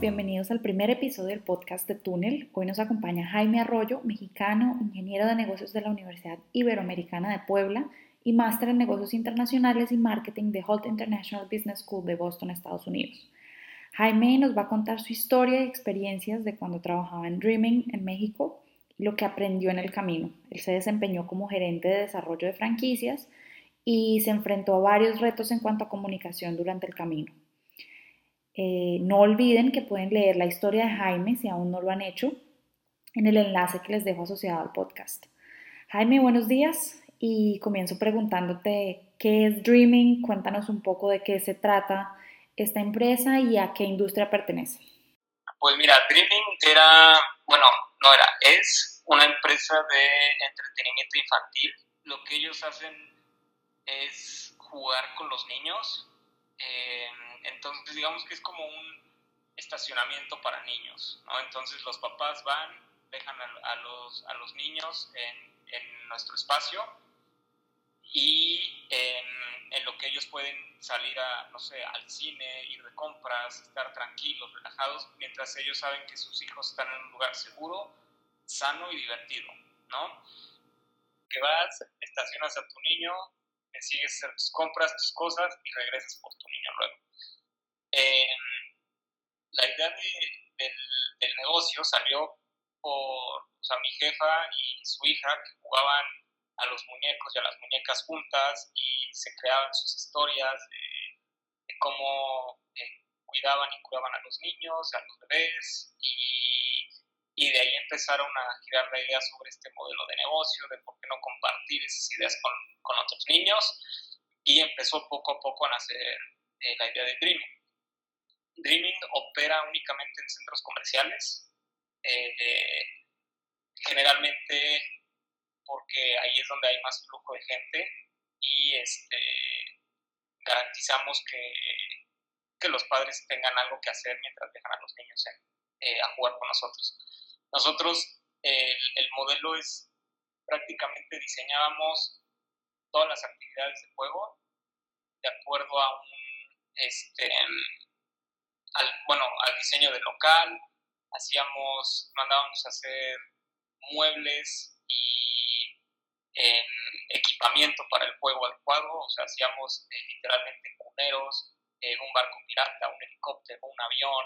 bienvenidos al primer episodio del podcast de Túnel. Hoy nos acompaña Jaime Arroyo, mexicano, ingeniero de negocios de la Universidad Iberoamericana de Puebla y máster en negocios internacionales y marketing de Holt International Business School de Boston, Estados Unidos. Jaime nos va a contar su historia y experiencias de cuando trabajaba en Dreaming en México y lo que aprendió en el camino. Él se desempeñó como gerente de desarrollo de franquicias y se enfrentó a varios retos en cuanto a comunicación durante el camino. Eh, no olviden que pueden leer la historia de Jaime si aún no lo han hecho en el enlace que les dejo asociado al podcast. Jaime, buenos días y comienzo preguntándote qué es Dreaming, cuéntanos un poco de qué se trata esta empresa y a qué industria pertenece. Pues mira, Dreaming era, bueno, no era, es una empresa de entretenimiento infantil. Lo que ellos hacen es jugar con los niños. Eh, entonces, digamos que es como un estacionamiento para niños, ¿no? Entonces, los papás van, dejan a, los, a los niños en, en nuestro espacio y en, en, lo que ellos pueden salir a, no sé, al cine, ir de compras, estar tranquilos, relajados, mientras ellos saben que sus hijos están en un lugar seguro, sano y divertido, ¿no? Que vas, estacionas a tu niño, sigues hacer tus compras, tus cosas y regresas por tu niño luego. Eh, la idea del, negocio salió por o sea, mi jefa y su hija que jugaban a los muñecos y a las muñecas juntas y se creaban sus historias de, cómo eh, cuidaban y curaban a los niños, a los bebés y, y, de ahí empezaron a girar la idea sobre este modelo de negocio, de por qué no compartir esas ideas con, otros niños y empezó poco a poco a nacer eh, la idea de Dreaming. Dreaming opera únicamente en centros comerciales, eh, generalmente porque ahí es donde hay más flujo de gente y este, garantizamos que, que los padres tengan algo que hacer mientras dejan a los niños eh, a jugar con nosotros. Nosotros, el, el modelo es prácticamente diseñábamos todas las actividades de juego de acuerdo a un este, al, bueno, al diseño del local, hacíamos, mandábamos a hacer muebles y equipamiento para el juego adecuado, o sea, hacíamos eh, literalmente cuneros, eh, un barco pirata, un helicóptero, un avión,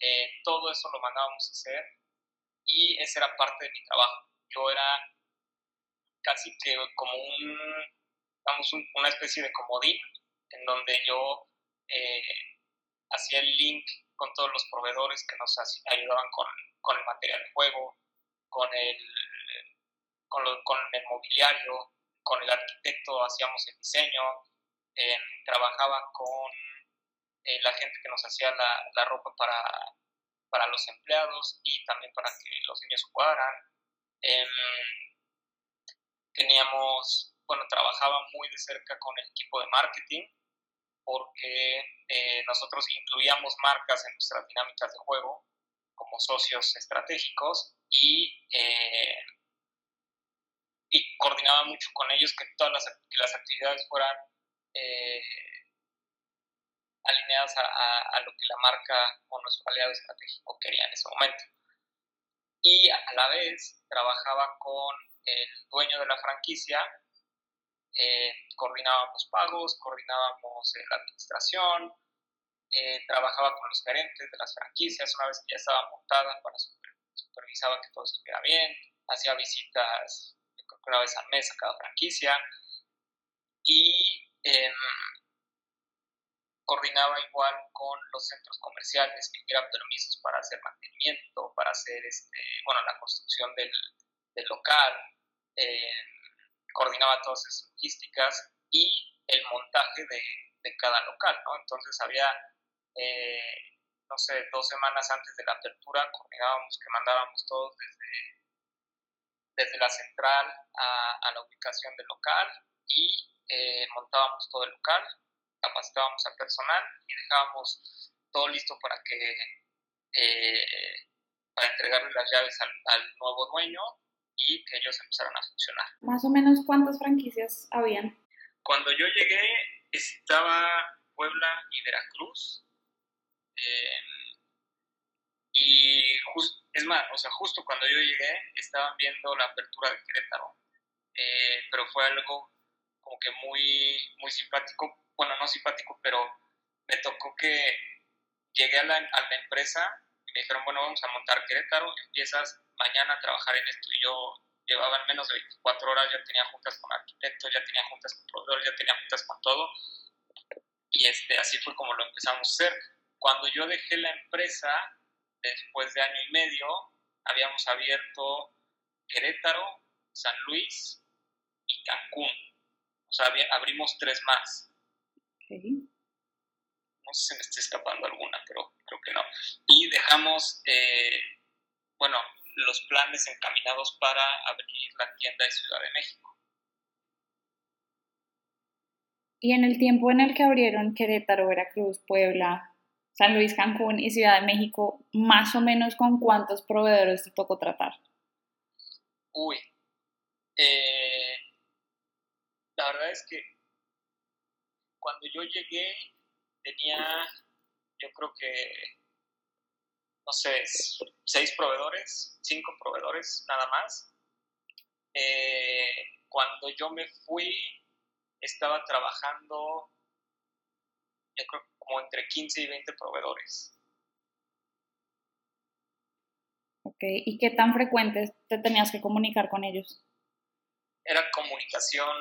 eh, todo eso lo mandábamos a hacer y esa era parte de mi trabajo. Yo era casi que como un, una especie de comodín en donde yo hacía el link con todos los proveedores que nos ayudaban con, el material de juego, con el, con, con el mobiliario, con el arquitecto hacíamos el diseño, eh, trabajaba con eh, la gente que nos hacía la ropa para, para, los empleados y también para que los niños jugaran. Em, teníamos, bueno, trabajaba muy de cerca con el equipo de marketing porque eh, nosotros incluíamos marcas en nuestras dinámicas de juego como socios estratégicos y, eh, y coordinaba mucho con ellos que todas las, las actividades fueran eh, alineadas a, lo que la marca o nuestro aliado estratégico quería en ese momento. Y a la vez trabajaba con el dueño de la franquicia eh, coordinábamos pagos, coordinábamos eh, la administración, eh, trabajaba con los gerentes de las franquicias una vez que ya estaba montada para supervisaba que todo estuviera bien, hacía visitas una vez al mes a cada franquicia y em, coordinaba igual con los centros comerciales que tuvieran permisos para hacer mantenimiento, para hacer este, bueno, la construcción del, local. Eh, coordinaba todas esas logísticas y el montaje de, cada local, ¿no? Entonces había, eh, no sé, dos semanas antes de la apertura, coordinábamos que mandábamos todos desde, desde la central a, a la ubicación del local y eh, montábamos todo el local, capacitábamos al personal y dejábamos todo listo para que eh, para entregarle las llaves al, al nuevo dueño y que ellos empezaron a funcionar. Más o menos cuántas franquicias habían. Cuando yo llegué estaba Puebla y Veracruz. Eh, Y es más, o sea, justo cuando yo llegué estaban viendo la apertura de Querétaro, eh, pero fue algo como que muy, muy simpático, bueno, no simpático, pero me tocó que llegué a la, empresa y me dijeron, bueno, vamos a montar Querétaro, empiezas mañana a trabajar en esto y yo llevaba menos de 24 horas, ya tenía juntas con arquitectos, ya tenía juntas con proveedores, ya tenía juntas con todo. Y este, así fue como lo empezamos a hacer. Cuando yo dejé la empresa, después de año y medio, habíamos abierto Querétaro, San Luis y Cancún. O sea, abrimos tres más. No sé si me está escapando alguna, pero creo que no. Y dejamos, eh, bueno, los planes encaminados para abrir la tienda de Ciudad de México. Y en el tiempo en el que abrieron Querétaro, Veracruz, Puebla, San Luis, Cancún y Ciudad de México, más o menos con cuántos proveedores te tocó tratar? Uy, eh, la verdad es que cuando yo llegué tenía, yo creo que no sé, seis proveedores, cinco proveedores nada más. Eh, cuando yo me fui, estaba trabajando, yo creo, como entre 15 y 20 proveedores. Ok, ¿y qué tan frecuentes te tenías que comunicar con ellos? Era comunicación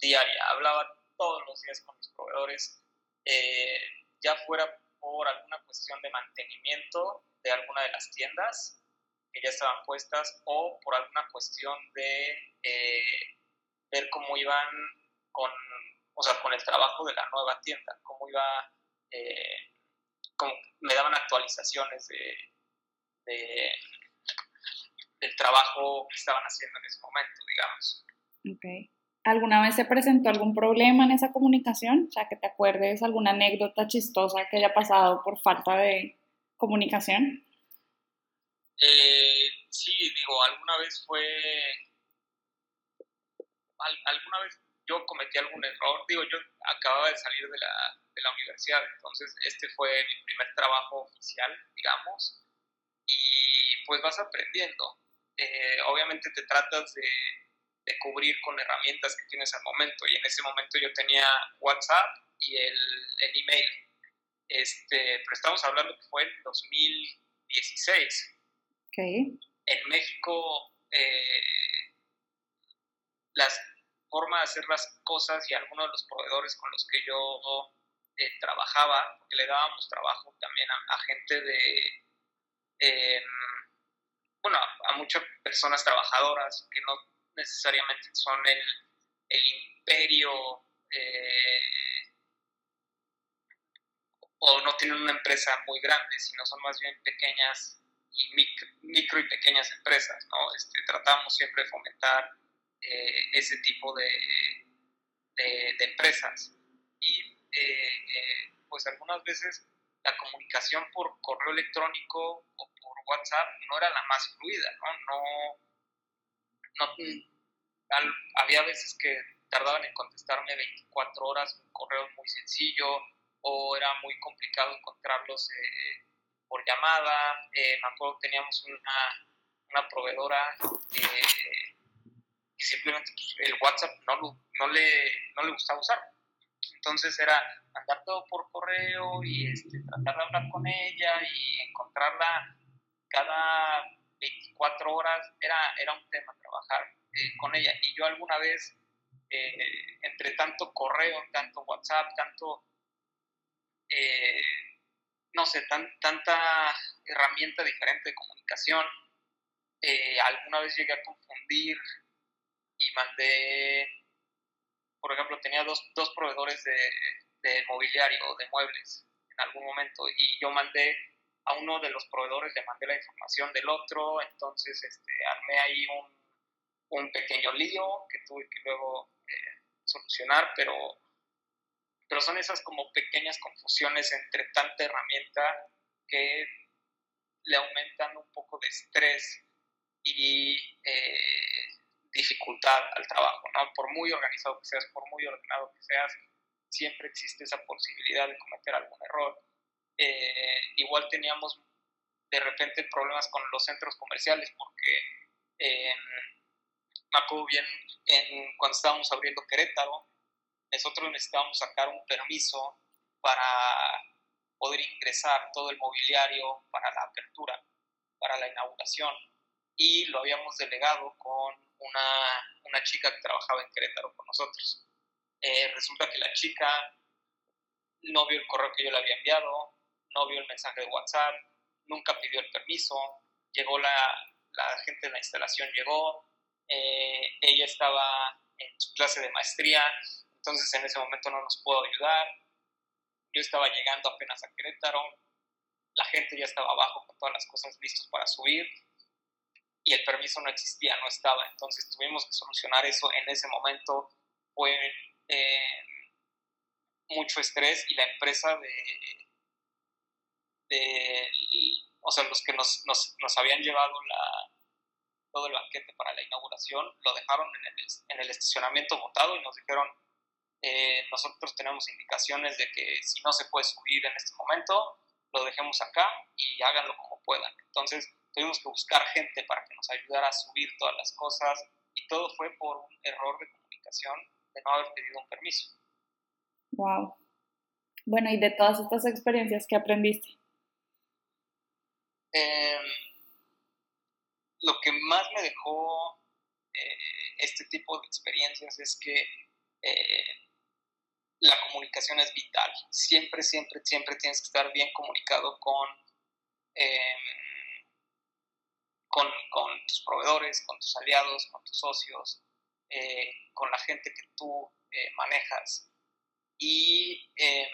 diaria, hablaba todos los días con mis proveedores, eh, ya fuera por alguna cuestión de mantenimiento de alguna de las tiendas que ya estaban puestas o por alguna cuestión de eh, ver cómo iban con, o sea, con el trabajo de la nueva tienda, cómo iba, eh, me daban actualizaciones de, del trabajo que estaban haciendo en ese momento, digamos. Okay. ¿Alguna vez se presentó algún problema en esa comunicación? O sea, que te acuerdes alguna anécdota chistosa que haya pasado por falta de comunicación. Eh, sí, digo, alguna vez fue, alguna vez yo cometí algún error, digo, yo acababa de salir de la, de la universidad, entonces este fue mi primer trabajo oficial, digamos, y pues vas aprendiendo. Eh, obviamente te tratas de de cubrir con herramientas que tienes al momento. Y en ese momento yo tenía WhatsApp y el, el email. Este, pero estamos hablando que fue en 2016. Okay. En México, eh, las formas de hacer las cosas y algunos de los proveedores con los que yo eh, trabajaba, porque le dábamos trabajo también a, gente de, em, bueno, a, muchas personas trabajadoras que no necesariamente son el, el imperio eh, o no tienen una empresa muy grande, sino son más bien pequeñas y micro, y pequeñas empresas. ¿no? Este, tratamos siempre de fomentar eh, ese tipo de, de, empresas. Y eh, pues algunas veces la comunicación por correo electrónico o por WhatsApp no era la más fluida, ¿no? no no, había veces que tardaban en contestarme 24 horas, un correo muy sencillo, o era muy complicado encontrarlos eh, por llamada. Eh, me acuerdo que teníamos una, una proveedora eh, que simplemente pues, el WhatsApp no, no, le, no le gustaba usar. Entonces era mandar todo por correo y este, tratar de hablar con ella y encontrarla cada 24 horas era, era un tema trabajar eh, con ella. Y yo alguna vez, eh, entre tanto correo, tanto WhatsApp, tanto, eh, no sé, tan, tanta herramienta diferente de comunicación, alguna vez llegué a confundir y mandé, por ejemplo, tenía dos, dos proveedores de, de mobiliario o de muebles en algún momento y yo mandé a uno de los proveedores le mandé la información del otro, entonces este, armé ahí un, pequeño lío que tuve que luego eh, solucionar, pero, pero son esas como pequeñas confusiones entre tanta herramienta que le aumentan un poco de estrés y eh, dificultad al trabajo, ¿no? Por muy organizado que seas, por muy ordenado que seas, siempre existe esa posibilidad de cometer algún error eh, igual teníamos de repente problemas con los centros comerciales porque eh, bien en, cuando estábamos abriendo Querétaro, nosotros necesitábamos sacar un permiso para poder ingresar todo el mobiliario para la apertura, para la inauguración, y lo habíamos delegado con una, una chica que trabajaba en Querétaro con nosotros. Eh, resulta que la chica no vio el correo que yo le había enviado, no vio el mensaje de WhatsApp, nunca pidió el permiso, llegó la, la gente de la instalación, llegó, eh, ella estaba en su clase de maestría, entonces en ese momento no nos pudo ayudar, yo estaba llegando apenas a Querétaro, la gente ya estaba abajo con todas las cosas listas para subir y el permiso no existía, no estaba, entonces tuvimos que solucionar eso en ese momento, fue eh, mucho estrés y la empresa de, o sea, los que nos, nos, nos habían llevado la, todo el banquete para la inauguración, lo dejaron en el, en el estacionamiento votado y nos dijeron, eh, nosotros tenemos indicaciones de que si no se puede subir en este momento, lo dejemos acá y háganlo como puedan. Entonces tuvimos que buscar gente para que nos ayudara a subir todas las cosas y todo fue por un error de comunicación de no haber pedido un permiso. Wow. Bueno, y de todas estas experiencias, ¿qué aprendiste? Eh, lo que más me dejó eh, este tipo de experiencias es que eh, la comunicación es vital. Siempre, siempre, siempre tienes que estar bien comunicado con, em, con, con, tus proveedores, con tus aliados, con tus socios, eh, con la gente que tú manejas. Y em,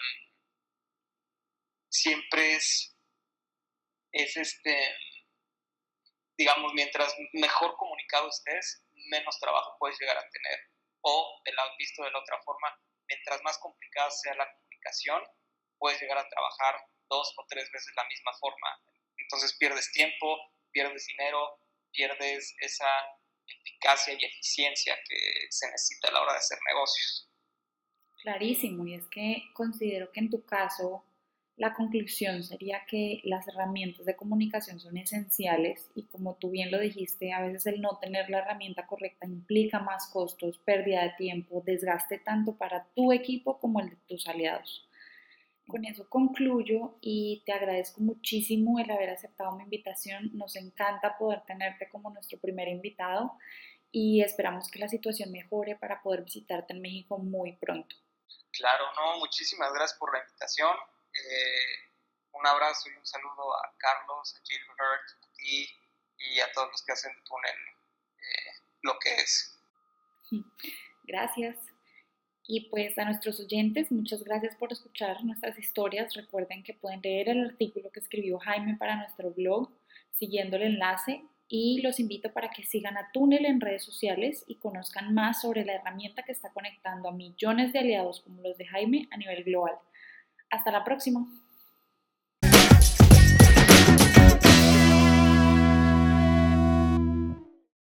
siempre es, es este digamos, mientras mejor comunicado estés, menos trabajo puedes llegar a tener. O, de la, visto de la otra forma, mientras más complicada sea la comunicación, puedes llegar a trabajar dos o tres veces la misma forma. Entonces pierdes tiempo, pierdes dinero, pierdes esa eficacia y eficiencia que se necesita a la hora de hacer negocios. Clarísimo, y es que considero que en tu caso la conclusión sería que las herramientas de comunicación son esenciales y como tú bien lo dijiste, a veces el no tener la herramienta correcta implica más costos, pérdida de tiempo, desgaste tanto para tu equipo como el de tus aliados. Con eso concluyo y te agradezco muchísimo el haber aceptado mi invitación. Nos encanta poder tenerte como nuestro primer invitado y esperamos que la situación mejore para poder visitarte en México muy pronto. Claro, no, muchísimas gracias por la invitación eh, un abrazo y un saludo a Carlos, a Gilbert, a ti y a todos los que hacen túnel eh, lo que es. Gracias. Y pues a nuestros oyentes, muchas gracias por escuchar nuestras historias. Recuerden que pueden leer el artículo que escribió Jaime para nuestro blog siguiendo el enlace y los invito para que sigan a Túnel en redes sociales y conozcan más sobre la herramienta que está conectando a millones de aliados como los de Jaime a nivel global. Hasta la próxima.